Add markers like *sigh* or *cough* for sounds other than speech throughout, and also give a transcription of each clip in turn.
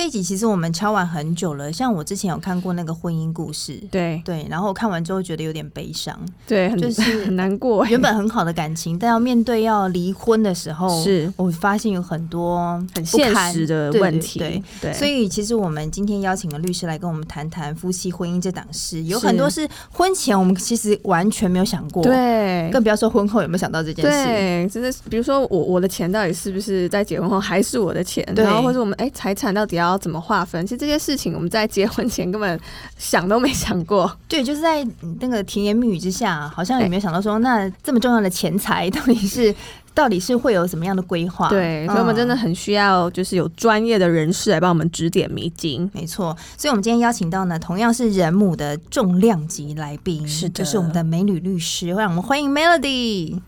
这一集其实我们敲完很久了，像我之前有看过那个婚姻故事，对。对，然后看完之后觉得有点悲伤，对，就是很难过。*laughs* 原本很好的感情，但要面对要离婚的时候，是。我发现有很多很现实的问题。对对，对，所以其实我们今天邀请了律师来跟我们谈谈夫妻婚姻这档事，有很多是婚前我们其实完全没有想过，对，更不要说婚后有没有想到这件事。对，真的，比如说我我的钱到底是不是在结婚后还是我的钱？然后或者我们哎财产到底要要怎么划分？其实这些事情我们在结婚前根本想都没想过。对，就是在那个甜言蜜语之下，好像也没有想到说，那这么重要的钱财到底是 *laughs* 到底是会有什么样的规划？对，所以我们真的很需要就是有专业的人士来帮我们指点迷津。没错，所以我们今天邀请到呢，同样是人母的重量级来宾，是的，就是我们的美女律师，让我们欢迎 Melody。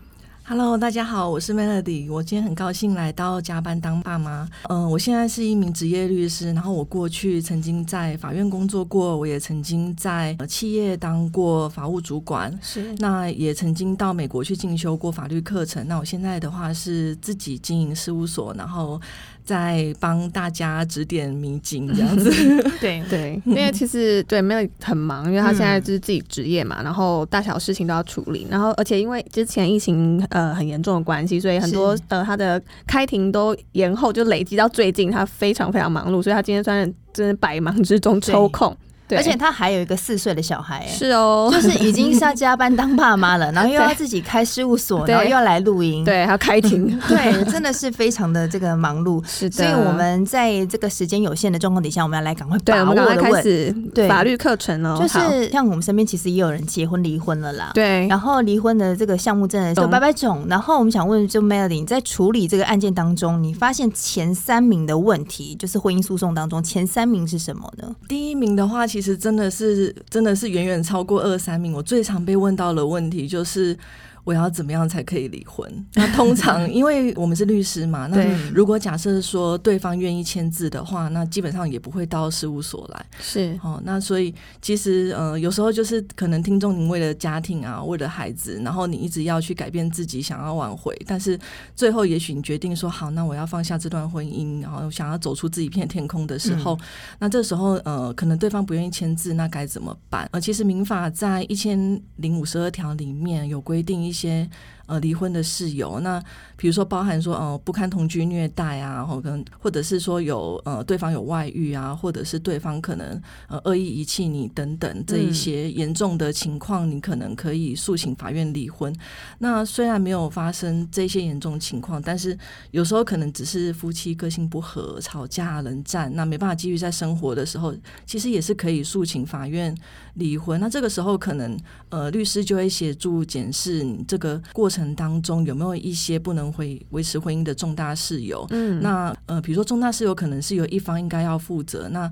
Hello，大家好，我是 Melody。我今天很高兴来到加班当爸妈。嗯、呃，我现在是一名职业律师，然后我过去曾经在法院工作过，我也曾经在企业当过法务主管，是。那也曾经到美国去进修过法律课程。那我现在的话是自己经营事务所，然后。在帮大家指点迷津这样子，*laughs* 对对，因为其实对 Melody 很忙，因为他现在就是自己职业嘛，然后大小事情都要处理，然后而且因为之前疫情呃很严重的关系，所以很多呃他的开庭都延后，就累积到最近，他非常非常忙碌，所以他今天算是真的百忙之中抽空。对，而且他还有一个四岁的小孩，是哦，就是已经是要加班当爸妈了，然后又要 *laughs* 自己开事务所，然后又要来录音，对，还要开庭，*laughs* 对，真的是非常的这个忙碌。是的，所以我们在这个时间有限的状况底下，我们要来赶快把握的问，对，我们赶快开始对。法律课程哦。就是像我们身边其实也有人结婚离婚了啦，对，然后离婚的这个项目真的是百百种。然后我们想问，就 Melody 你在处理这个案件当中，你发现前三名的问题，就是婚姻诉讼当中前三名是什么呢？第一名的话，其实真的是。真的是远远超过二三名。我最常被问到的问题就是。我要怎么样才可以离婚？*laughs* 那通常因为我们是律师嘛，那如果假设说对方愿意签字的话，那基本上也不会到事务所来。是哦，那所以其实呃，有时候就是可能听众您为了家庭啊，为了孩子，然后你一直要去改变自己，想要挽回，但是最后也许你决定说好，那我要放下这段婚姻，然后想要走出自己一片天空的时候，嗯、那这时候呃，可能对方不愿意签字，那该怎么办？呃，其实民法在一千零五十二条里面有规定一一些呃，离婚的事由，那比如说包含说，呃，不堪同居虐待啊，或跟或者是说有呃对方有外遇啊，或者是对方可能呃恶意遗弃你等等这一些严重的情况，你可能可以诉请法院离婚。那虽然没有发生这些严重情况，但是有时候可能只是夫妻个性不合、吵架、冷战，那没办法继续在生活的时候，其实也是可以诉请法院离婚。那这个时候可能呃律师就会协助检视你这个过程当中有没有一些不能会维持婚姻的重大事由？嗯，那呃，比如说重大事由可能是有一方应该要负责，那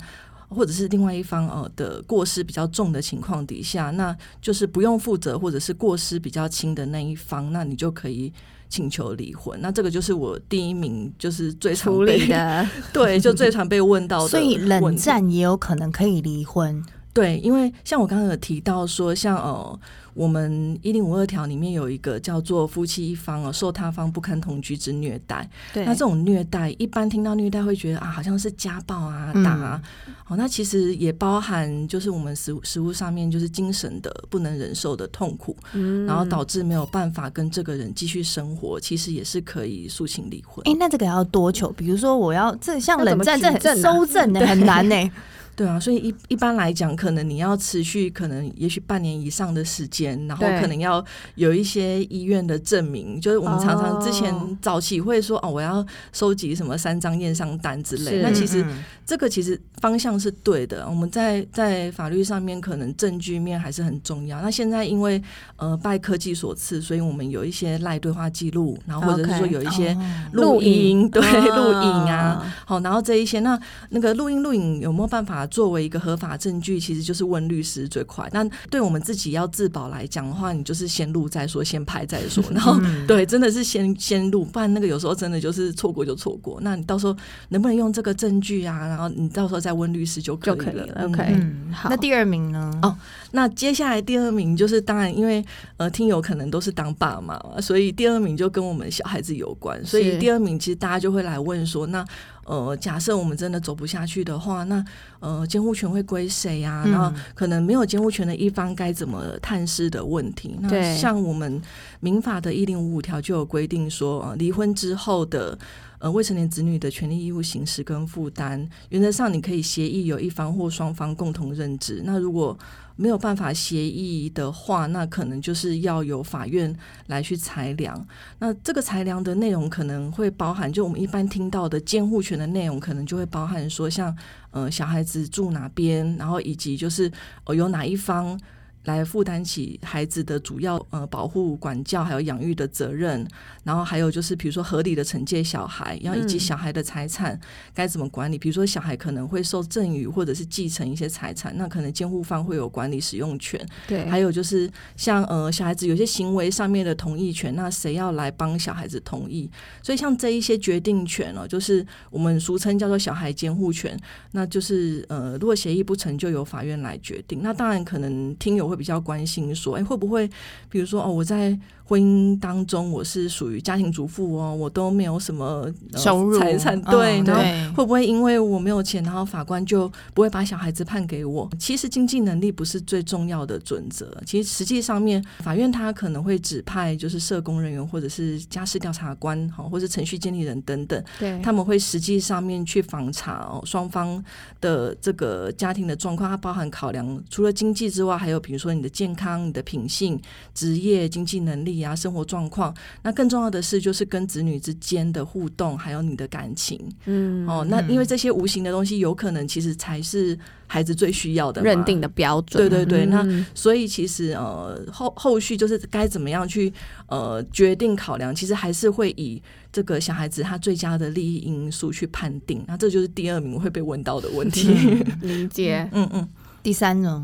或者是另外一方呃的过失比较重的情况底下，那就是不用负责或者是过失比较轻的那一方，那你就可以请求离婚。那这个就是我第一名，就是最常被的，*laughs* 对，就最常被问到的。所以冷战也有可能可以离婚。对，因为像我刚刚有提到说，像呃。我们一零五二条里面有一个叫做夫妻一方哦，受他方不堪同居之虐待。对，那这种虐待，一般听到虐待会觉得啊，好像是家暴啊、打啊。好、嗯哦，那其实也包含就是我们实实务上面就是精神的不能忍受的痛苦，嗯，然后导致没有办法跟这个人继续生活，其实也是可以诉请离婚。哎，那这个要多久？比如说我要这像冷战这很收 *laughs* 证的很难呢、欸。*laughs* 对啊，所以一一般来讲，可能你要持续，可能也许半年以上的时间，然后可能要有一些医院的证明。就是我们常常之前早期会说哦，我要收集什么三张验伤单之类。那其实这个其实方向是对的。我们在在法律上面，可能证据面还是很重要。那现在因为呃拜科技所赐，所以我们有一些赖对话记录，然后或者是说有一些录音，对录影啊，好，然后这一些那那个录音录影有没有办法？作为一个合法证据，其实就是问律师最快。那对我们自己要自保来讲的话，你就是先录再说，先拍再说。*laughs* 然后、嗯、对，真的是先先录，不然那个有时候真的就是错过就错过。那你到时候能不能用这个证据啊？然后你到时候再问律师就可以了。可以了 OK，嗯，好。那第二名呢？哦，那接下来第二名就是当然，因为呃，听友可能都是当爸妈，所以第二名就跟我们小孩子有关。所以第二名其实大家就会来问说，那。呃，假设我们真的走不下去的话，那呃，监护权会归谁呀？然后可能没有监护权的一方该怎么探视的问题。嗯、那像我们民法的一零五五条就有规定说，呃，离婚之后的呃未成年子女的权利义务行使跟负担，原则上你可以协议有一方或双方共同认知。那如果没有办法协议的话，那可能就是要由法院来去裁量。那这个裁量的内容可能会包含，就我们一般听到的监护权的内容，可能就会包含说，像呃小孩子住哪边，然后以及就是呃有哪一方。来负担起孩子的主要呃保护、管教还有养育的责任，然后还有就是比如说合理的惩戒小孩，然后以及小孩的财产该怎么管理。比如说小孩可能会受赠与或者是继承一些财产，那可能监护方会有管理使用权。对，还有就是像呃小孩子有些行为上面的同意权，那谁要来帮小孩子同意？所以像这一些决定权哦，就是我们俗称叫做小孩监护权，那就是呃如果协议不成就由法院来决定。那当然可能听友会比较关心说，哎，会不会，比如说哦，我在。婚姻当中，我是属于家庭主妇哦，我都没有什么、呃、收入财产，对，然后会不会因为我没有钱，然后法官就不会把小孩子判给我？其实经济能力不是最重要的准则，其实实际上面法院他可能会指派就是社工人员或者是家事调查官哈，或者程序监理人等等，对，他们会实际上面去访查哦双方的这个家庭的状况，它包含考量除了经济之外，还有比如说你的健康、你的品性、职业、经济能力。呀，生活状况，那更重要的是就是跟子女之间的互动，还有你的感情，嗯，哦，那因为这些无形的东西，有可能其实才是孩子最需要的认定的标准。对对对，嗯、那所以其实呃后后续就是该怎么样去呃决定考量，其实还是会以这个小孩子他最佳的利益因素去判定。那这就是第二名会被问到的问题。*laughs* 理解，嗯嗯。第三呢？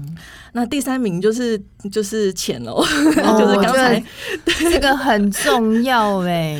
那第三名就是就是钱喽，哦、*laughs* 就是刚才 *laughs* 这个很重要哎。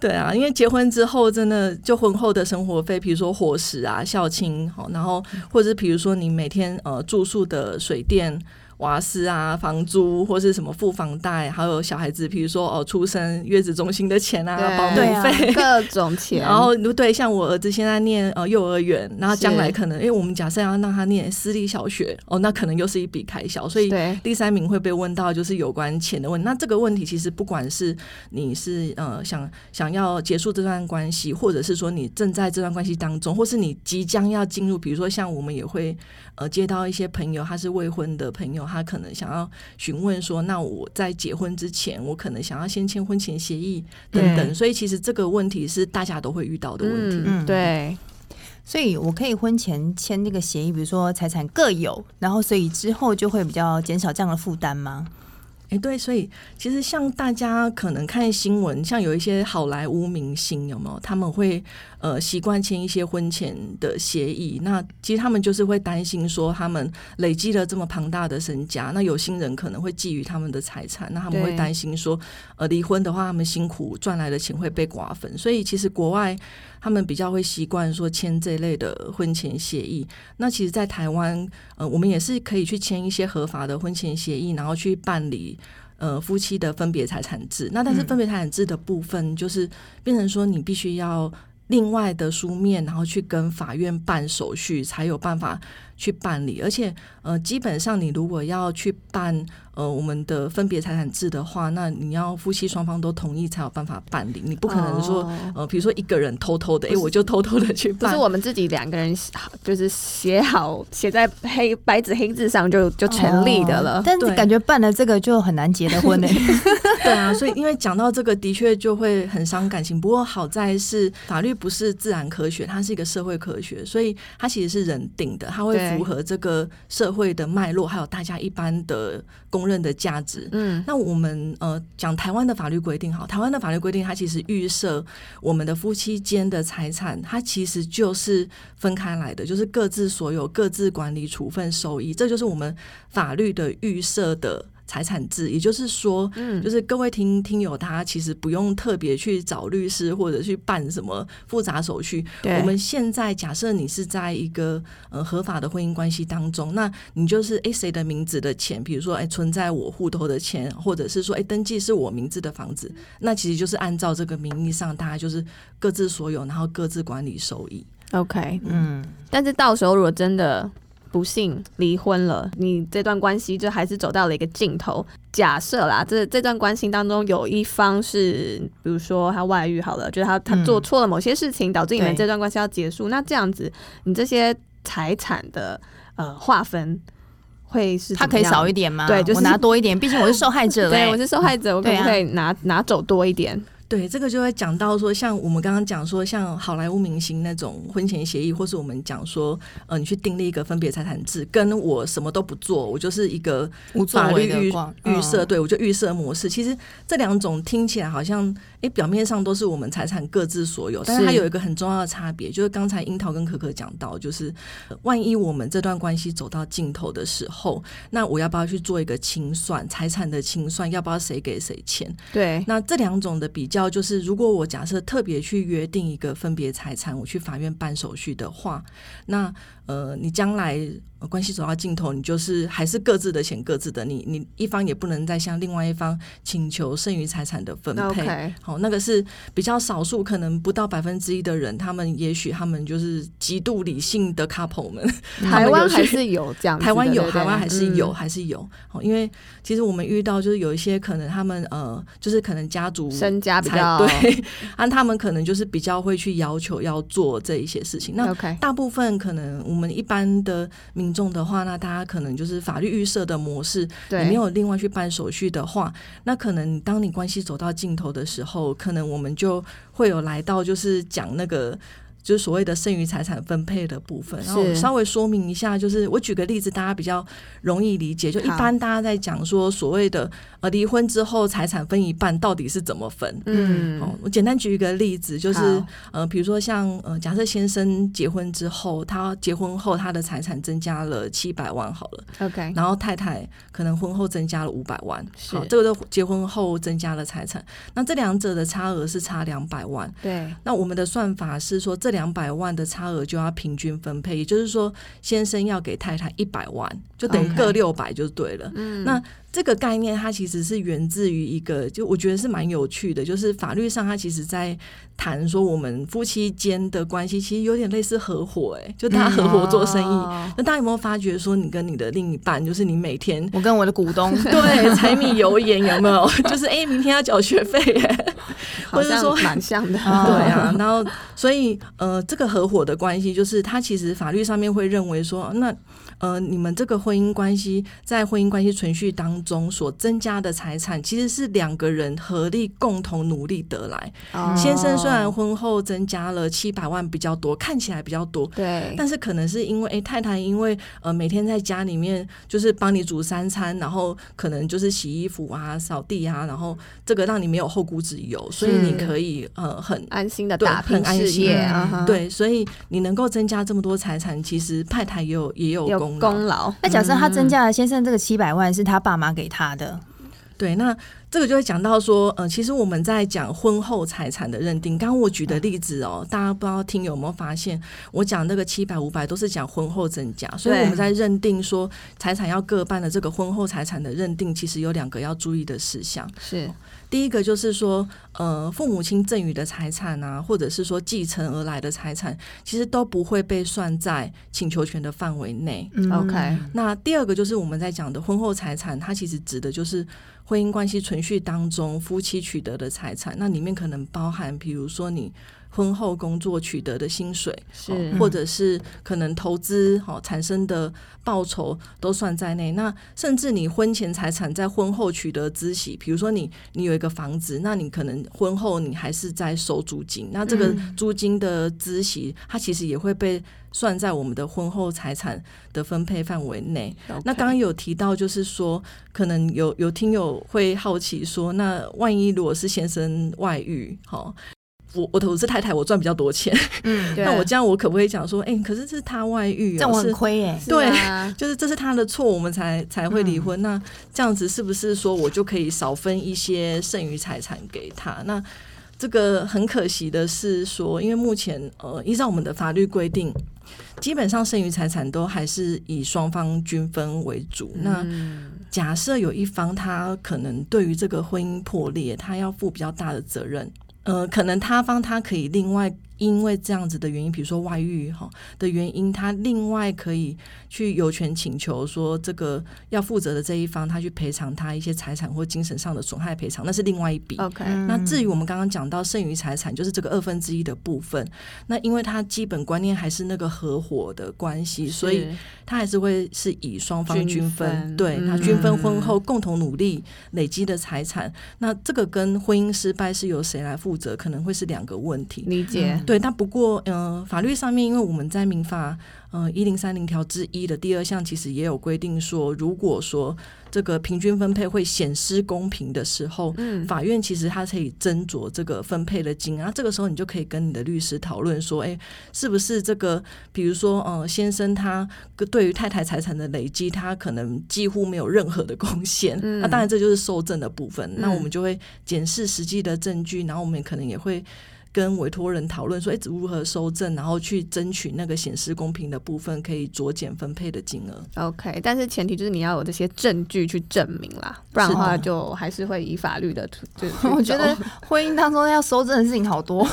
对啊，因为结婚之后，真的就婚后的生活费，比如说伙食啊、孝亲，然后或者是比如说你每天呃住宿的水电。瓦斯啊，房租或是什么付房贷，还有小孩子，比如说哦，出生月子中心的钱啊，保姆费，*laughs* 各种钱。然后对，像我儿子现在念呃幼儿园，然后将来可能，因为我们假设要让他念私立小学，哦，那可能又是一笔开销。所以第三名会被问到就是有关钱的问题。那这个问题其实不管是你是呃想想要结束这段关系，或者是说你正在这段关系当中，或是你即将要进入，比如说像我们也会呃接到一些朋友，他是未婚的朋友。他可能想要询问说：“那我在结婚之前，我可能想要先签婚前协议等等。”所以其实这个问题是大家都会遇到的问题。嗯，对。所以我可以婚前签那个协议，比如说财产各有，然后所以之后就会比较减少这样的负担吗？哎，对，所以其实像大家可能看新闻，像有一些好莱坞明星，有没有？他们会呃习惯签一些婚前的协议。那其实他们就是会担心说，他们累积了这么庞大的身家，那有心人可能会觊觎他们的财产，那他们会担心说，呃，离婚的话，他们辛苦赚来的钱会被瓜分。所以其实国外他们比较会习惯说签这类的婚前协议。那其实，在台湾，呃，我们也是可以去签一些合法的婚前协议，然后去办理。呃，夫妻的分别财产制，那但是分别财产制的部分，就是变成说你必须要另外的书面，然后去跟法院办手续，才有办法去办理。而且，呃，基本上你如果要去办。呃，我们的分别财产制的话，那你要夫妻双方都同意才有办法办理，你不可能说，哦、呃，比如说一个人偷偷的，哎是，我就偷偷的去办，不是我们自己两个人就是写好写在黑白纸黑字上就就成立的了。哦、但是感觉办了这个就很难结的婚呢？*laughs* *laughs* *laughs* *laughs* 对啊，所以因为讲到这个，的确就会很伤感情。不过好在是法律不是自然科学，它是一个社会科学，所以它其实是人定的，它会符合这个社会的脉络，还有大家一般的公。公认的价值。嗯，那我们呃讲台湾的法律规定，好，台湾的法律规定，它其实预设我们的夫妻间的财产，它其实就是分开来的，就是各自所有、各自管理、处分收益，这就是我们法律的预设的。财产制，也就是说，嗯，就是各位听听友，他其实不用特别去找律师或者去办什么复杂手续。对，我们现在假设你是在一个呃合法的婚姻关系当中，那你就是诶谁的名字的钱，比如说诶存在我户头的钱，或者是说诶登记是我名字的房子，那其实就是按照这个名义上，大家就是各自所有，然后各自管理收益。OK，嗯，但是到时候如果真的。不幸离婚了，你这段关系就还是走到了一个尽头。假设啦，这这段关系当中有一方是，比如说他外遇好了，就是他他做错了某些事情，导致你们这段关系要结束。那这样子，你这些财产的呃划分会是他可以少一点吗？对，就是我拿多一点，毕竟我是受害者。*laughs* 对，我是受害者，我可不可以拿拿走多一点？对，这个就会讲到说，像我们刚刚讲说，像好莱坞明星那种婚前协议，或是我们讲说，呃，你去订立一个分别财产制，跟我什么都不做，我就是一个法律预预设，对我就预设模式。其实这两种听起来好像。诶，表面上都是我们财产各自所有，但是它有一个很重要的差别，就是刚才樱桃跟可可讲到，就是万一我们这段关系走到尽头的时候，那我要不要去做一个清算财产的清算？要不要谁给谁钱？对，那这两种的比较，就是如果我假设特别去约定一个分别财产，我去法院办手续的话，那呃，你将来。关系走到尽头，你就是还是各自的钱各自的，你你一方也不能再向另外一方请求剩余财产的分配。好，那个是比较少数，可能不到百分之一的人，他们也许他们就是极度理性的 couple 们。*laughs* 台湾还是有这样，台湾有，台湾还是有，还是有。好，因为其实我们遇到就是有一些可能他们呃，就是可能家族身家比较对，那他们可能就是比较会去要求要做这一些事情。那大部分可能我们一般的民重的话，那大家可能就是法律预设的模式，你没有另外去办手续的话，那可能当你关系走到尽头的时候，可能我们就会有来到就是讲那个。就是所谓的剩余财产分配的部分，然后我稍微说明一下，就是我举个例子，大家比较容易理解。就一般大家在讲说所谓的呃离婚之后财产分一半到底是怎么分？嗯，哦，我简单举一个例子，就是呃，比如说像呃，假设先生结婚之后，他结婚后他的财产增加了七百万好了，OK，然后太太可能婚后增加了五百万，好，这个都结婚后增加了财产，那这两者的差额是差两百万，对，那我们的算法是说这。两百万的差额就要平均分配，也就是说，先生要给太太一百万，就等于各六百就对了。嗯，那。这个概念它其实是源自于一个，就我觉得是蛮有趣的，就是法律上它其实在谈说我们夫妻间的关系其实有点类似合伙，哎，就大家合伙做生意。嗯、那大家有没有发觉说，你跟你的另一半，就是你每天我跟我的股东 *laughs* 对柴米油盐有没有？*laughs* 就是哎，明天要缴学费，哎，或者说蛮像的，*laughs* 对啊。然后所以呃，这个合伙的关系，就是他其实法律上面会认为说那。呃，你们这个婚姻关系在婚姻关系存续当中所增加的财产，其实是两个人合力共同努力得来。哦、先生虽然婚后增加了七百万比较多，看起来比较多，对，但是可能是因为，哎，太太因为呃每天在家里面就是帮你煮三餐，然后可能就是洗衣服啊、扫地啊，然后这个让你没有后顾之忧，所以你可以呃很安心的打拼事业，对，所以你能够增加这么多财产，其实太太也有也有。功劳。那假设他增加了先生这个七百万是他爸妈给他的，对，那这个就会讲到说，呃，其实我们在讲婚后财产的认定。刚刚我举的例子哦，大家不知道听有没有发现，我讲那个七百五百都是讲婚后增加，所以我们在认定说财产要各半的这个婚后财产的认定，其实有两个要注意的事项是。第一个就是说，呃，父母亲赠与的财产啊，或者是说继承而来的财产，其实都不会被算在请求权的范围内。OK，嗯，那第二个就是我们在讲的婚后财产，它其实指的就是婚姻关系存续当中夫妻取得的财产，那里面可能包含，比如说你。婚后工作取得的薪水，是或者是可能投资哈产生的报酬都算在内。那甚至你婚前财产在婚后取得孳息，比如说你你有一个房子，那你可能婚后你还是在收租金，那这个租金的孳息，它其实也会被算在我们的婚后财产的分配范围内。那刚刚有提到，就是说可能有有听友会好奇说，那万一如果是先生外遇，哈？我我我是太太，我赚比较多钱，*laughs* 嗯，那我这样我可不可以讲说，哎、欸，可是这是他外遇，这样我很亏耶，对，就是这是他的错，我们才才会离婚。嗯、那这样子是不是说我就可以少分一些剩余财产给他？那这个很可惜的是说，因为目前呃，依照我们的法律规定，基本上剩余财产都还是以双方均分为主。嗯、那假设有一方他可能对于这个婚姻破裂，他要负比较大的责任。呃，可能他方他可以另外。因为这样子的原因，比如说外遇哈的原因，他另外可以去有权请求说，这个要负责的这一方，他去赔偿他一些财产或精神上的损害赔偿，那是另外一笔。OK，那至于我们刚刚讲到剩余财产，就是这个二分之一的部分，那因为他基本观念还是那个合伙的关系，所以他还是会是以双方均分，均分对他均分婚后共同努力累积的财产，那这个跟婚姻失败是由谁来负责，可能会是两个问题。理解。对，但不过，嗯、呃，法律上面，因为我们在民法，嗯、呃，一零三零条之一的第二项，其实也有规定说，如果说这个平均分配会显失公平的时候，嗯，法院其实它可以斟酌这个分配的金额，这个时候你就可以跟你的律师讨论说，哎，是不是这个，比如说，呃，先生他对于太太财产的累积，他可能几乎没有任何的贡献，嗯、那当然这就是受赠的部分，嗯、那我们就会检视实际的证据，然后我们可能也会。跟委托人讨论说，哎，如何收证，然后去争取那个显示公平的部分，可以酌减分配的金额。OK，但是前提就是你要有这些证据去证明啦，不然的话就还是会以法律的。*laughs* 就我觉得婚姻当中要收证的事情好多，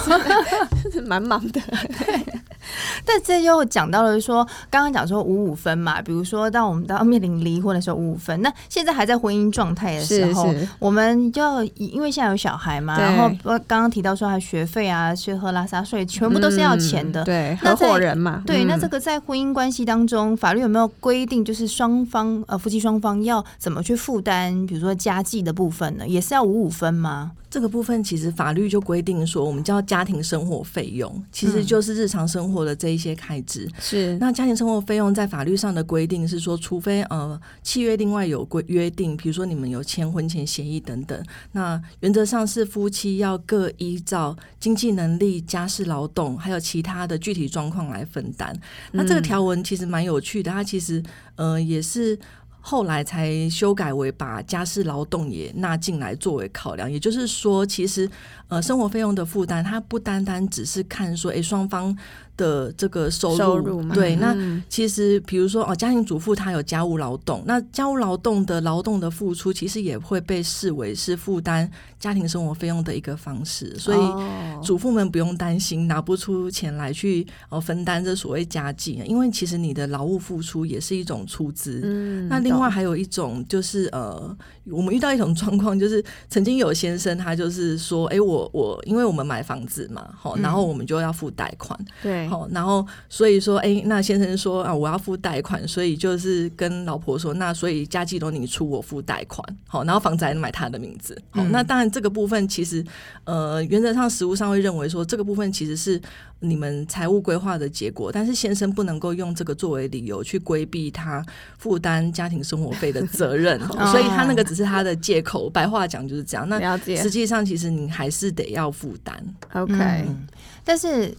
*laughs* 是蛮忙的。*laughs* 但这又讲到了说，刚刚讲说五五分嘛，比如说当我们到面临离婚的时候五五分，那现在还在婚姻状态的时候，是是我们就要因为现在有小孩嘛，然后刚刚提到说还学费啊、吃喝拉撒睡，全部都是要钱的。嗯、对，合伙人嘛。对，嗯、那这个在婚姻关系当中，法律有没有规定，就是双方呃夫妻双方要怎么去负担，比如说家计的部分呢？也是要五五分吗？这个部分其实法律就规定说，我们叫家庭生活费用，其实就是日常生活的这一些开支。嗯、是那家庭生活费用在法律上的规定是说，除非呃契约另外有规约定，比如说你们有签婚前协议等等，那原则上是夫妻要各依照经济能力、家事劳动还有其他的具体状况来分担。那这个条文其实蛮有趣的，它其实呃也是。后来才修改为把家事劳动也纳进来作为考量，也就是说，其实呃生活费用的负担，它不单单只是看说，哎双方。的这个收入，收入对，那其实比如说哦，家庭主妇她有家务劳动，那家务劳动的劳动的付出，其实也会被视为是负担家庭生活费用的一个方式，所以主妇们不用担心拿不出钱来去哦分担这所谓家计，因为其实你的劳务付出也是一种出资。嗯，那另外还有一种就是呃，我们遇到一种 *laughs* 状况，就是曾经有先生他就是说，哎，我我因为我们买房子嘛，好，然后我们就要付贷款，对。好，然后所以说，哎，那先生说啊，我要付贷款，所以就是跟老婆说，那所以家计都你出，我付贷款。好，然后房子还能买他的名字。好，嗯、那当然这个部分其实，呃，原则上实务上会认为说，这个部分其实是你们财务规划的结果，但是先生不能够用这个作为理由去规避他负担家庭生活费的责任，*laughs* 所以他那个只是他的借口。白话讲就是这样。那 *laughs* 实际上其实你还是得要负担。OK，、嗯、但是。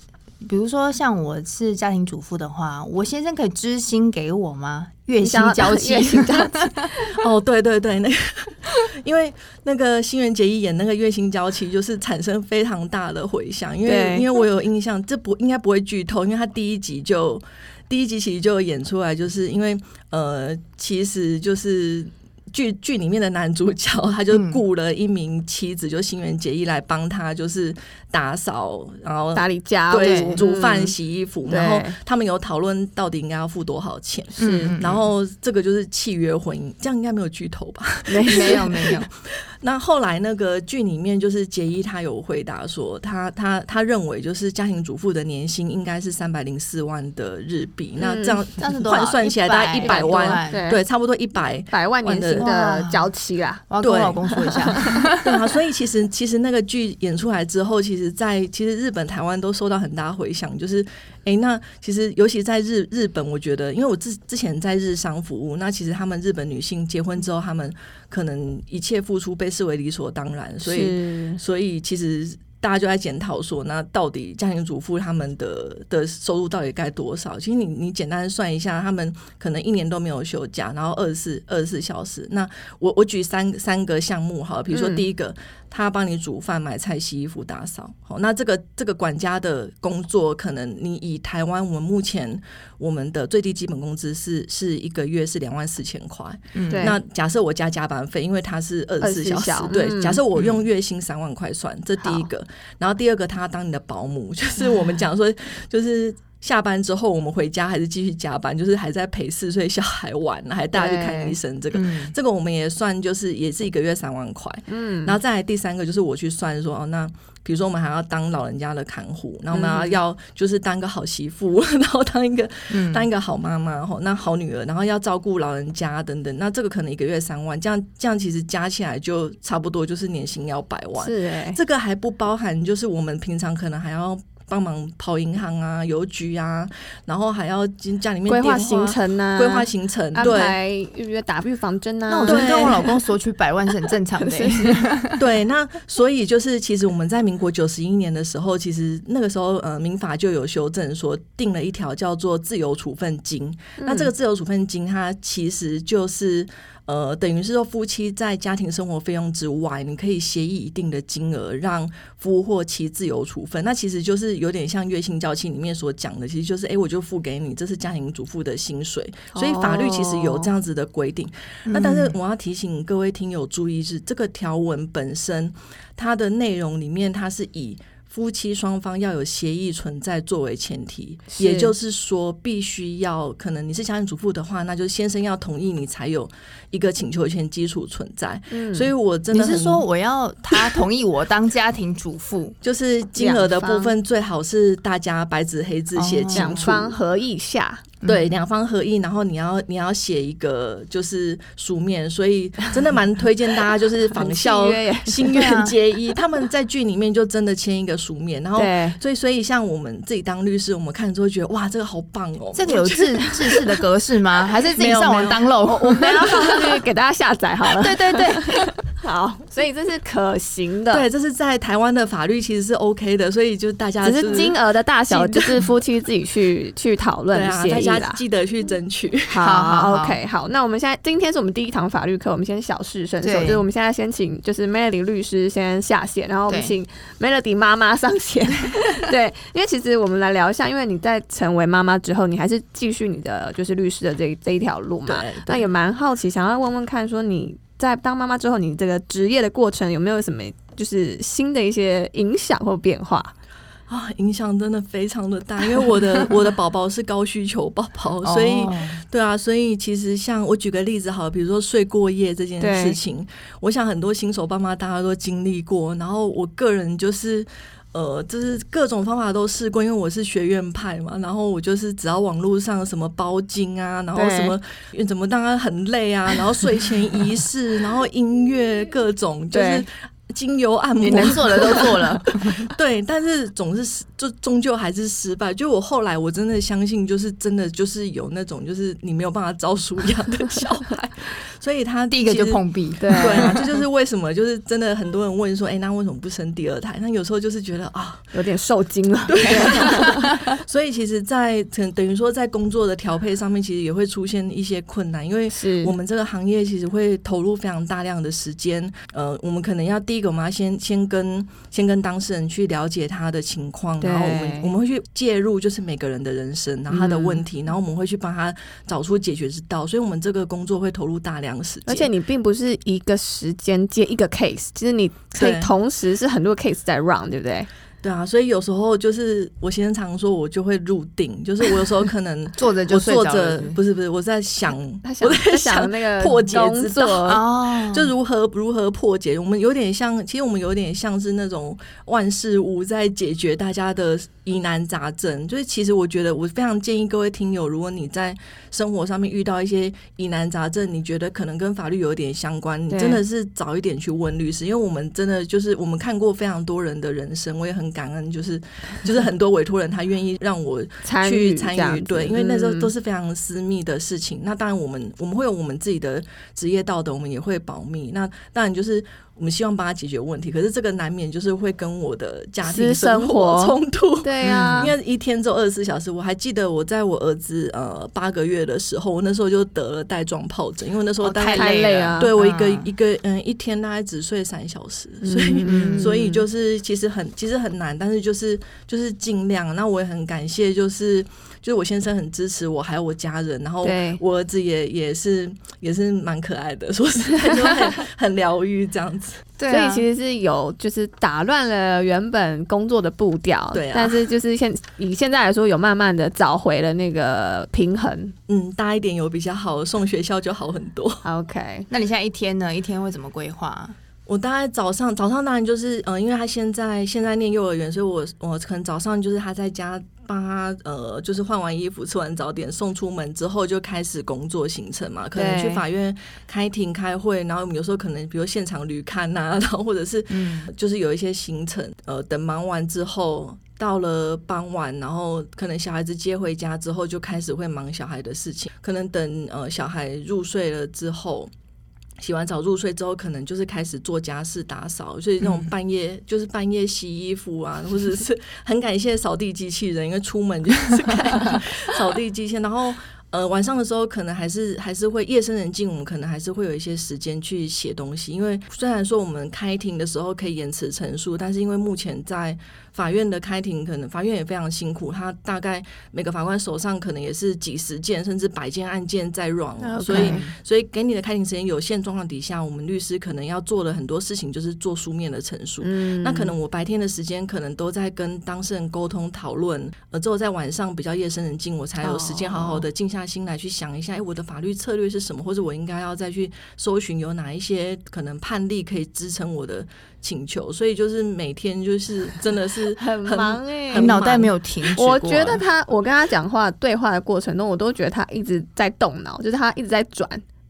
比如说，像我是家庭主妇的话，我先生可以支薪给我吗？月薪娇妻，*laughs* 月薪娇妻。哦，对对对，那个，*laughs* 因为那个新垣结衣演那个月薪娇妻，就是产生非常大的回响。因为因为我有印象，这不应该不会剧透，因为他第一集就第一集其实就演出来，就是因为呃，其实就是。剧剧里面的男主角，他就雇了一名妻子，嗯、就新垣结衣来帮他，就是打扫，然后打理家对，煮饭、洗衣服，然后他们有讨论到底应该要付多少钱。是，然后这个就是契约婚姻，这样应该没有剧透吧？没没有没有。*laughs* 那后来那个剧里面就是杰伊他有回答说，他他他认为就是家庭主妇的年薪应该是三百零四万的日币，那这样换算起来大概一百万，对，差不多一百百万年薪的娇妻啦。我要跟我老公说一下，对 *laughs* 啊，所以其实其实那个剧演出来之后，其实在其实日本、台湾都受到很大回响，就是。哎，那其实尤其在日日本，我觉得，因为我之之前在日商服务，那其实他们日本女性结婚之后，他们可能一切付出被视为理所当然，所以所以其实。大家就在检讨说，那到底家庭主妇他们的的收入到底该多少？其实你你简单算一下，他们可能一年都没有休假，然后二十四二十四小时。那我我举三三个项目好了，比如说第一个，嗯、他帮你煮饭、买菜、洗衣服、打扫。好，那这个这个管家的工作，可能你以台湾我们目前我们的最低基本工资是是一个月是两万四千块。嗯，对。那假设我加加班费，因为他是二十四小时，小对。嗯、假设我用月薪三万块算，嗯、这第一个。然后第二个，他当你的保姆，就是我们讲说，就是下班之后我们回家还是继续加班，就是还在陪四岁小孩玩，还带他去看医生。这个，嗯、这个我们也算，就是也是一个月三万块。嗯，然后再来第三个，就是我去算说，哦，那。比如说，我们还要当老人家的看护，然后我们要要就是当个好媳妇，嗯、*laughs* 然后当一个、嗯、当一个好妈妈，吼，那好女儿，然后要照顾老人家等等，那这个可能一个月三万，这样这样其实加起来就差不多就是年薪要百万。是哎、欸，这个还不包含就是我们平常可能还要。帮忙跑银行啊、邮局啊，然后还要进家里面规划行程啊，规划行程，安排预约打预防针啊。那我觉得跟我老公索取百万是很正常的。*laughs* 对，那所以就是其实我们在民国九十一年的时候，其实那个时候呃民法就有修正，说定了一条叫做自由处分金。嗯、那这个自由处分金，它其实就是。呃，等于是说，夫妻在家庭生活费用之外，你可以协议一定的金额，让夫或妻自由处分。那其实就是有点像月薪娇妻里面所讲的，其实就是，哎，我就付给你，这是家庭主妇的薪水。所以法律其实有这样子的规定。哦、那但是我要提醒各位听友注意是，是这个条文本身它的内容里面，它是以。夫妻双方要有协议存在作为前提，也就是说，必须要可能你是家庭主妇的话，那就先生要同意你才有一个请求权基础存在。嗯，所以我真的你是说我要他同意我当家庭主妇，*laughs* 就是金额的部分最好是大家白纸黑字写清楚，两方合意下。对，两方合意，然后你要你要写一个就是书面，所以真的蛮推荐大家就是仿效心愿结衣，他们在剧里面就真的签一个书面，然后所以所以像我们自己当律师，我们看了之后觉得哇，这个好棒哦。这个有制制式的格式吗？还是自己上网 download？我们要放上去给大家下载好了。对对对，好，所以这是可行的。对，这是在台湾的法律其实是 OK 的，所以就大家只是金额的大小，就是夫妻自己去 *laughs* 去讨论协议。记得去争取。好，*laughs* 好，OK，好。那我们现在今天是我们第一堂法律课，我们先小试身手，就是我们现在先请就是 Melody 律师先下线，然后我们请 Melody 妈妈上线。*laughs* 对，因为其实我们来聊一下，因为你在成为妈妈之后，你还是继续你的就是律师的这这一条路嘛。那也蛮好奇，想要问问看，说你在当妈妈之后，你这个职业的过程有没有什么就是新的一些影响或变化？啊，影响真的非常的大，因为我的 *laughs* 我的宝宝是高需求宝宝，所以对啊，所以其实像我举个例子好，比如说睡过夜这件事情，我想很多新手爸妈大家都经历过，然后我个人就是呃，就是各种方法都试过，因为我是学院派嘛，然后我就是只要网络上什么包金啊，然后什么怎么当然很累啊，然后睡前仪式，*laughs* 然后音乐各种就是。精油按摩，你能做的都做了，*laughs* 对，但是总是就终究还是失败。就我后来我真的相信，就是真的就是有那种就是你没有办法招书一样的小孩，*laughs* 所以他第一个就碰壁，对对啊，这就是为什么就是真的很多人问说，哎、欸，那为什么不生第二胎？那有时候就是觉得啊，有点受惊了，对。*laughs* 所以其实，在等等于说在工作的调配上面，其实也会出现一些困难，因为是我们这个行业其实会投入非常大量的时间，呃，我们可能要第一。我们要先先跟先跟当事人去了解他的情况，然后我们我们会去介入，就是每个人的人生，然后他的问题，嗯、然后我们会去帮他找出解决之道。所以，我们这个工作会投入大量时间。而且，你并不是一个时间接一个 case，其实你可以同时是很多 case 在 run，对不对？对啊，所以有时候就是我先生常说，我就会入定，就是我有时候可能 *laughs* 坐着就睡着，不是不是，我在想，想我在想那个 *laughs* 破解之道 *laughs* 哦，就如何如何破解。我们有点像，其实我们有点像是那种万事屋在解决大家的疑难杂症。就是其实我觉得，我非常建议各位听友，如果你在生活上面遇到一些疑难杂症，你觉得可能跟法律有点相关，你真的是早一点去问律师，因为我们真的就是我们看过非常多人的人生，我也很感恩，就是 *laughs* 就是很多委托人他愿意让我去参与，对，因为那时候都是非常私密的事情。嗯、那当然，我们我们会有我们自己的职业道德，我们也会保密。那当然就是。我们希望帮他解决问题，可是这个难免就是会跟我的家庭生活冲突。对呀，*laughs* 因为一天只有二十四小时。我还记得我在我儿子呃八个月的时候，我那时候就得了带状疱疹，因为那时候太累了。对我一个一个嗯一天大概只睡三小时，所以所以就是其实很其实很难，但是就是就是尽量。那我也很感谢，就是就是我先生很支持我，还有我家人，然后我儿子也也是也是蛮可爱的，*laughs* 说实在就很很疗愈这样子。*laughs* 对啊，所以其实是有就是打乱了原本工作的步调，对啊，但是就是现以现在来说，有慢慢的找回了那个平衡。嗯，大一点有比较好，送学校就好很多。OK，那你现在一天呢？一天会怎么规划？我大概早上早上当然就是嗯、呃，因为他现在现在念幼儿园，所以我我可能早上就是他在家。帮他呃，就是换完衣服、吃完早点，送出门之后就开始工作行程嘛。可能去法院开庭开会，然后有时候可能比如现场旅勘呐，然后或者是就是有一些行程。呃，等忙完之后，到了傍晚，然后可能小孩子接回家之后，就开始会忙小孩的事情。可能等呃小孩入睡了之后。洗完澡入睡之后，可能就是开始做家事打扫，所以那种半夜、嗯、就是半夜洗衣服啊，或者是很感谢扫地机器人，因为出门就是开 *laughs* 扫地机器人，然后。呃，晚上的时候可能还是还是会夜深人静，我们可能还是会有一些时间去写东西。因为虽然说我们开庭的时候可以延迟陈述，但是因为目前在法院的开庭，可能法院也非常辛苦，他大概每个法官手上可能也是几十件甚至百件案件在 run，Okay. 所以所以给你的开庭时间有限状况底下，我们律师可能要做的很多事情就是做书面的陈述。嗯，那可能我白天的时间可能都在跟当事人沟通讨论，呃，之后在晚上比较夜深人静，我才有时间好好的静下心来去想一下，哎，我的法律策略是什么？或者我应该要再去搜寻有哪一些可能判例可以支撑我的请求？所以就是每天就是真的是 *laughs* 很，很忙哎，脑袋没有停止。我觉得他，我跟他讲话对话的过程中，我都觉得他一直在动脑，就是他一直在转。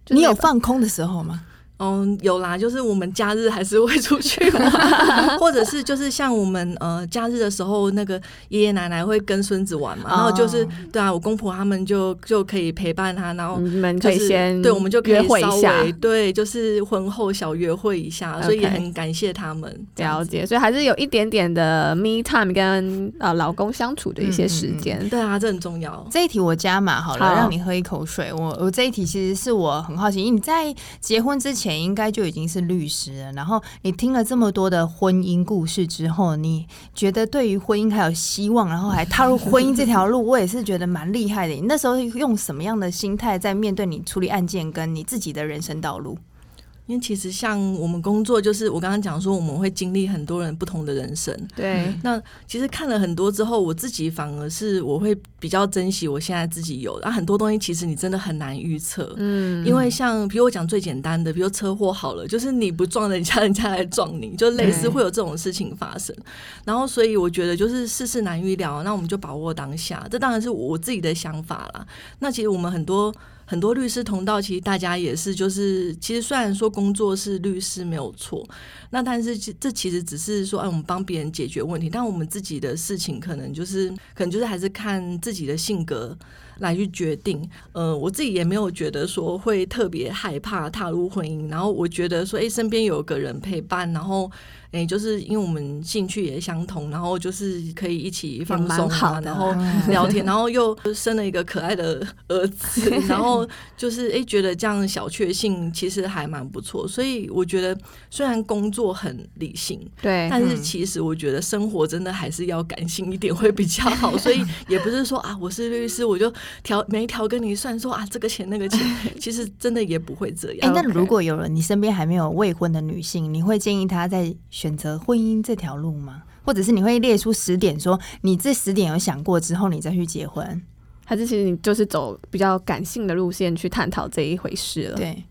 你有放空的时候吗？嗯，有啦，就是我们假日还是会出去玩，*laughs* 或者是就是像我们呃假日的时候，那个爷爷奶奶会跟孙子玩嘛，然后就是对啊，我公婆他们就就可以陪伴他，然后你们可以先对，我们就可以约会一下，对，就是婚后小约会一下，所以也很感谢他们了解，所以还是有一点点的 me time 跟呃老公相处的一些时间，对啊，这很重要。这一题我加码好了，让你喝一口水。我我这一题其实是我很好奇，因为你在结婚之前。应该就已经是律师了。然后你听了这么多的婚姻故事之后，你觉得对于婚姻还有希望，然后还踏入婚姻这条路，*laughs* 我也是觉得蛮厉害的。你那时候用什么样的心态在面对你处理案件跟你自己的人生道路？因为其实像我们工作，就是我刚刚讲说，我们会经历很多人不同的人生。对，那其实看了很多之后，我自己反而是我会比较珍惜我现在自己有的。啊，很多东西其实你真的很难预测。嗯，因为像比如我讲最简单的，比如车祸好了，就是你不撞人家，人家来撞你，就类似会有这种事情发生。然后，所以我觉得就是世事难预料，那我们就把握当下。这当然是我自己的想法啦。那其实我们很多。很多律师同道，其实大家也是，就是其实虽然说工作是律师没有错，那但是这其实只是说，哎，我们帮别人解决问题，但我们自己的事情可能就是，可能就是还是看自己的性格来去决定。呃，我自己也没有觉得说会特别害怕踏入婚姻，然后我觉得说，哎，身边有个人陪伴，然后。哎、欸，就是因为我们兴趣也相同，然后就是可以一起放松啊，然后 *laughs* 聊天，然后又生了一个可爱的儿子，*laughs* 然后就是哎、欸，觉得这样小确幸其实还蛮不错。所以我觉得，虽然工作很理性，对，但是其实我觉得生活真的还是要感性一点会比较好。所以也不是说啊，我是律师，我就调每一条跟你算说啊，这个钱那个钱，*laughs* 其实真的也不会这样。哎、欸，那如果有了你身边还没有未婚的女性，你会建议她在选择婚姻这条路吗？或者是你会列出十点，说你这十点有想过之后，你再去结婚，还是其实你就是走比较感性的路线去探讨这一回事了？对。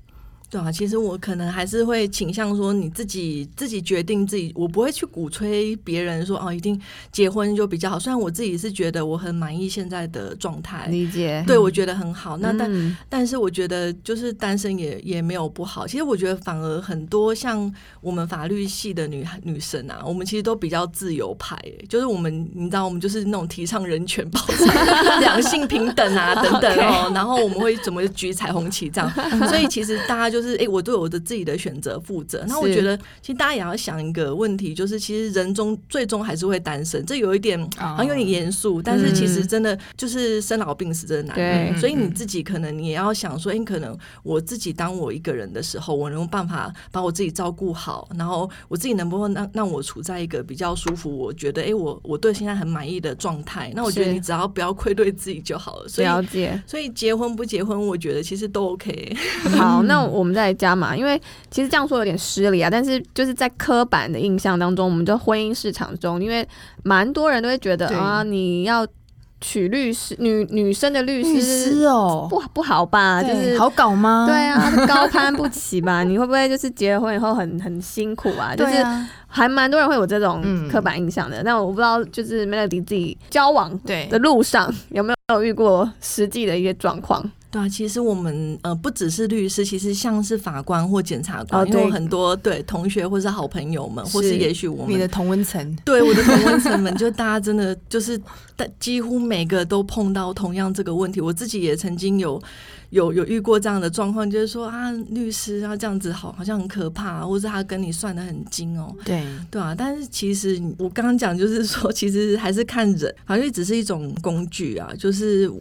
对啊，其实我可能还是会倾向说你自己自己决定自己，我不会去鼓吹别人说哦，一定结婚就比较好。虽然我自己是觉得我很满意现在的状态，理解，对我觉得很好。那但、嗯、但是我觉得就是单身也也没有不好。其实我觉得反而很多像我们法律系的女女生啊，我们其实都比较自由派，就是我们你知道，我们就是那种提倡人权、保障 *laughs* 两性平等啊等等哦。*laughs* 然后我们会怎么举彩虹旗这样，所以其实大家就。就是哎，我对我的自己的选择负责。那我觉得，其实大家也要想一个问题，就是其实人终最终还是会单身，这有一点好像有点严肃，但是其实真的就是生老病死真的难免。所以你自己可能你也要想说，哎，可能我自己当我一个人的时候，我能有办法把我自己照顾好，然后我自己能不能让让我处在一个比较舒服，我觉得哎，我我对现在很满意的状态。那我觉得你只要不要愧对自己就好了。所以了解。所以结婚不结婚，我觉得其实都 OK。好，那我们。在家嘛，因为其实这样说有点失礼啊，但是就是在刻板的印象当中，我们就婚姻市场中，因为蛮多人都会觉得啊，你要娶律师，女女生的律师，律师哦，不不好吧？就是好搞吗？对啊，*laughs* 高攀不起吧？你会不会就是结婚以后很很辛苦啊？就是还蛮多人会有这种刻板印象的。那我不知道，就是 Melody 自己交往对的路上有没有遇过实际的一些状况？对啊，其实我们呃不只是律师，其实像是法官或检察官，因为很多对同学或是好朋友们，或是也许我们你的同温层，对我的同温层们，就大家真的就是，几乎每个都碰到同样这个问题。我自己也曾经有有有遇过这样的状况，就是说啊，律师啊这样子好好像很可怕，或者他跟你算的很精哦，对对啊。但是其实我刚刚讲就是说，其实还是看人，好像只是一种工具啊，就是。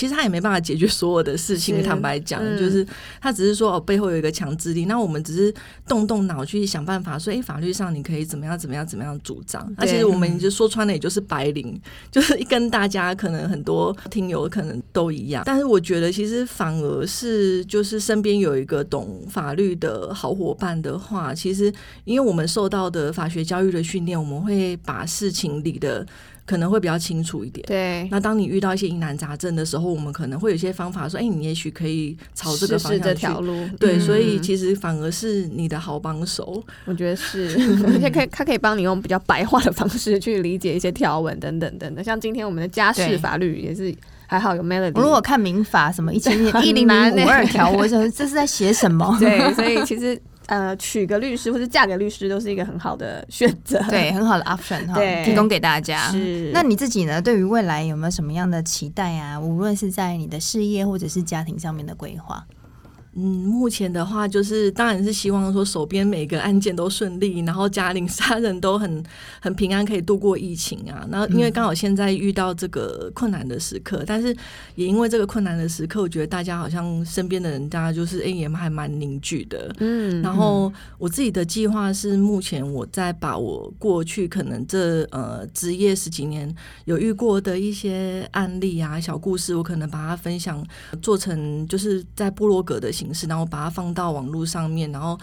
其实他也没办法解决所有的事情，坦白讲，嗯、就是他只是说哦，背后有一个强制力。那我们只是动动脑去想办法，说哎，法律上你可以怎么样，怎么样，怎么样主张。那其实我们就说穿了，也就是白领，*laughs* 就是跟大家可能很多听友可能都一样。但是我觉得，其实反而是就是身边有一个懂法律的好伙伴的话，其实因为我们受到的法学教育的训练，我们会把事情理的。可能会比较清楚一点。对，那当你遇到一些疑难杂症的时候，我们可能会有一些方法说，哎，你也许可以朝这个方向去。试试这条路。对，嗯、所以其实反而是你的好帮手。我觉得是，*laughs* 而且可以，他可以帮你用比较白话的方式去理解一些条文等等等等。像今天我们的家事法律也是还好有 Melody。我如果看民法什么一千 *laughs* 一零零五二条，我想这是在写什么？*laughs* 对，所以其实。呃，娶个律师或者嫁给律师都是一个很好的选择，*laughs* 对，很好的 option 哈，提供给大家。是，那你自己呢？对于未来有没有什么样的期待啊？无论是在你的事业或者是家庭上面的规划。嗯，目前的话就是，当然是希望说手边每个案件都顺利，然后家里杀人都很很平安，可以度过疫情啊。然后因为刚好现在遇到这个困难的时刻，但是也因为这个困难的时刻，我觉得大家好像身边的人，大家就是哎也还蛮凝聚的。嗯，然后我自己的计划是，目前我在把我过去可能这呃职业十几年有遇过的一些案例啊、小故事，我可能把它分享做成就是在部落格的形式，然后把它放到网络上面，然后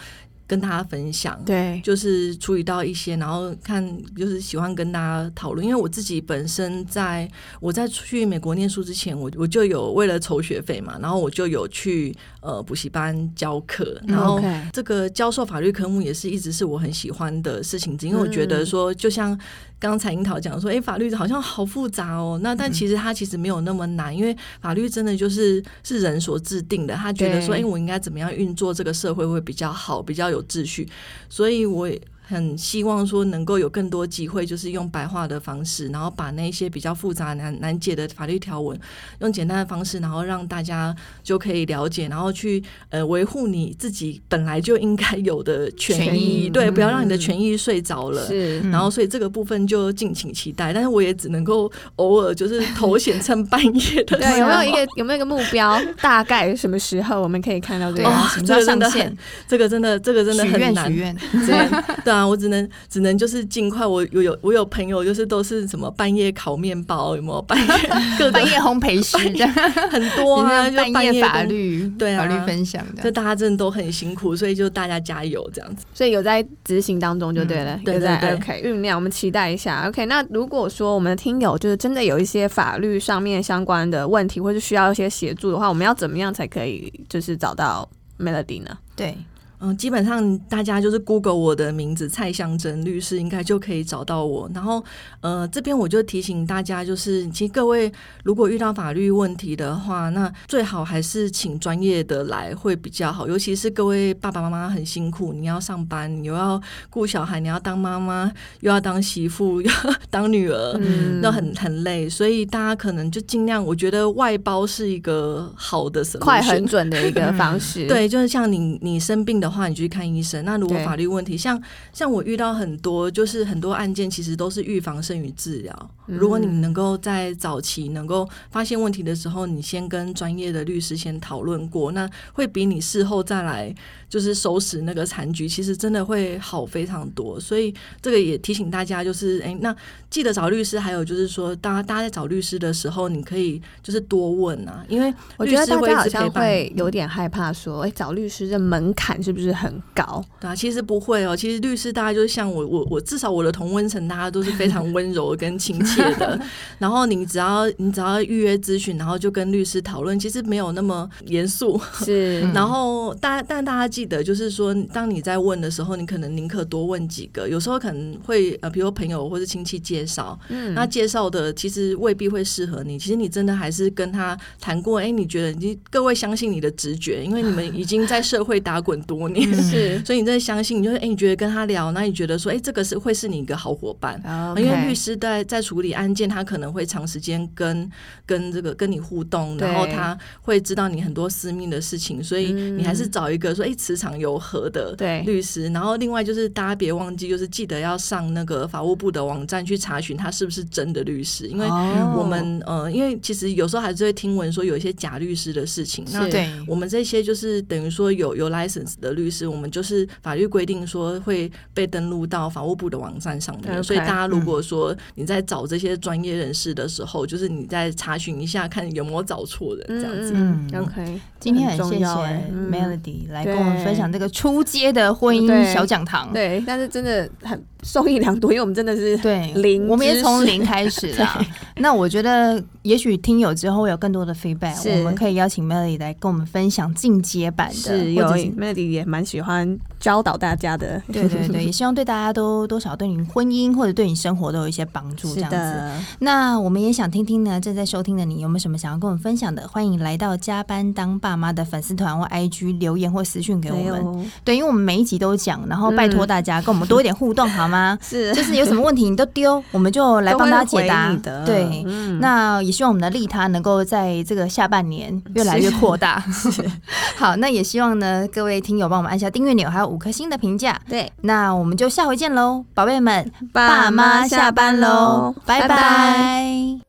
跟大家分享。对，就是处理到一些，然后看就是喜欢跟大家讨论。因为我自己本身在我在去美国念书之前，我我就有为了筹学费嘛，然后我就有去呃补习班教课，然后这个教授法律科目也是一直是我很喜欢的事情，因为我觉得说就像。刚才樱桃讲说，哎，法律好像好复杂哦。那但其实它其实没有那么难，因为法律真的就是是人所制定的。他觉得说，哎，我应该怎么样运作这个社会会比较好，比较有秩序。所以我也。很希望说能够有更多机会，就是用白话的方式，然后把那些比较复杂难难解的法律条文，用简单的方式，然后让大家就可以了解，然后去呃维护你自己本来就应该有的权益，益对，不要让你的权益睡着了。是、嗯，然后所以这个部分就敬请期待。但是我也只能够偶尔就是头显趁半夜的。*laughs* 对，有没有一个有没有一个目标？大概什么时候我们可以看到这个？哦、什么时候上线？这个真的，这个真的很难。许愿，许愿，*laughs* 对。对啊，我只能只能就是尽快。我有有我有朋友就是都是什么半夜烤面包，有没有半夜 *laughs* 各半夜烘焙师的 *laughs* 很多啊，就半夜法律对啊，法律分享的，就大家真的都很辛苦，所以就大家加油这样子。所以有在执行当中就对了，嗯、对对对，OK，酝酿，我们期待一下。OK，那如果说我们的听友就是真的有一些法律上面相关的问题，或是需要一些协助的话，我们要怎么样才可以就是找到 Melody 呢？对。嗯，基本上大家就是 Google 我的名字蔡香珍律师，应该就可以找到我。然后，呃，这边我就提醒大家，就是其实各位如果遇到法律问题的话，那最好还是请专业的来会比较好。尤其是各位爸爸妈妈很辛苦，你要上班，你又要顾小孩，你要当妈妈，又要当媳妇，又要当女儿，嗯，都很很累。所以大家可能就尽量，我觉得外包是一个好的、快、很准的一个方式。*laughs* 对，就是像你你生病的。的话，你就去看医生。那如果法律问题，像像我遇到很多，就是很多案件，其实都是预防胜于治疗。如果你能够在早期能够发现问题的时候，你先跟专业的律师先讨论过，那会比你事后再来就是收拾那个残局，其实真的会好非常多。所以这个也提醒大家，就是哎，那记得找律师。还有就是说，大家大家在找律师的时候，你可以就是多问啊，因为我觉得大家好像会有点害怕说，哎，找律师这门槛是不是很高？对啊，其实不会哦。其实律师大家就是像我我我，至少我的同温层，大家都是非常温柔跟亲切的。*laughs* 然后你只要你只要预约咨询，然后就跟律师讨论，其实没有那么严肃。是，*laughs* 然后大但大家记得，就是说，当你在问的时候，你可能宁可多问几个。有时候可能会呃，比如朋友或者亲戚介绍，嗯，那介绍的其实未必会适合你。其实你真的还是跟他谈过，哎，你觉得你各位相信你的直觉，因为你们已经在社会打滚多年。是，所以你真的相信，你就是哎，你觉得跟他聊，那你觉得说，哎，这个是会是你一个好伙伴，Okay. 因为律师在在处理案件，他可能会长时间跟跟这个跟你互动，然后他会知道你很多私密的事情，所以你还是找一个说，哎，磁场有合的律师。然后另外就是大家别忘记，就是记得要上那个法务部的网站去查询他是不是真的律师，因为我们呃，因为其实有时候还是会听闻说有一些假律师的事情。那对我们这些就是等于说有有 license 的律师。我们就是法律规定说会被登录到法务部的网站上面，Okay, 所以大家如果说你在找这些专业人士的时候，嗯、就是你在查询一下，看有没有找错人这样子。嗯，OK，今天很谢谢 Melody 来跟我们分享这个初阶的婚姻小讲堂。对，但是真的很。受益良多，因为我们真的是对零，我们也从零开始啦。*laughs* 那我觉得，也许听友之后会有更多的 feedback，我们可以邀请 Melody 来跟我们分享进阶版的。是有 Melody 也蛮喜欢教导大家的，对对对，也希望对大家都多少对你婚姻或者对你生活都有一些帮助。这样子，那我们也想听听呢，正在收听的你有没有什么想要跟我们分享的？欢迎来到加班当爸妈的粉丝团或 IG 留言或私讯给我们。对，因为我们每一集都讲，然后 *laughs* 拜托大家跟我们多一点互动，好吗？是，就是有什么问题你都丢，我们就来帮大家解答。对，嗯、那也希望我们的利他能够在这个下半年越来越扩大。*laughs* 是 *laughs* 好，那也希望呢，各位听友帮我们按下订阅钮，还有五颗星的评价。对，那我们就下回见喽，宝贝们，爸妈下班喽，拜拜。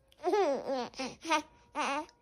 *laughs*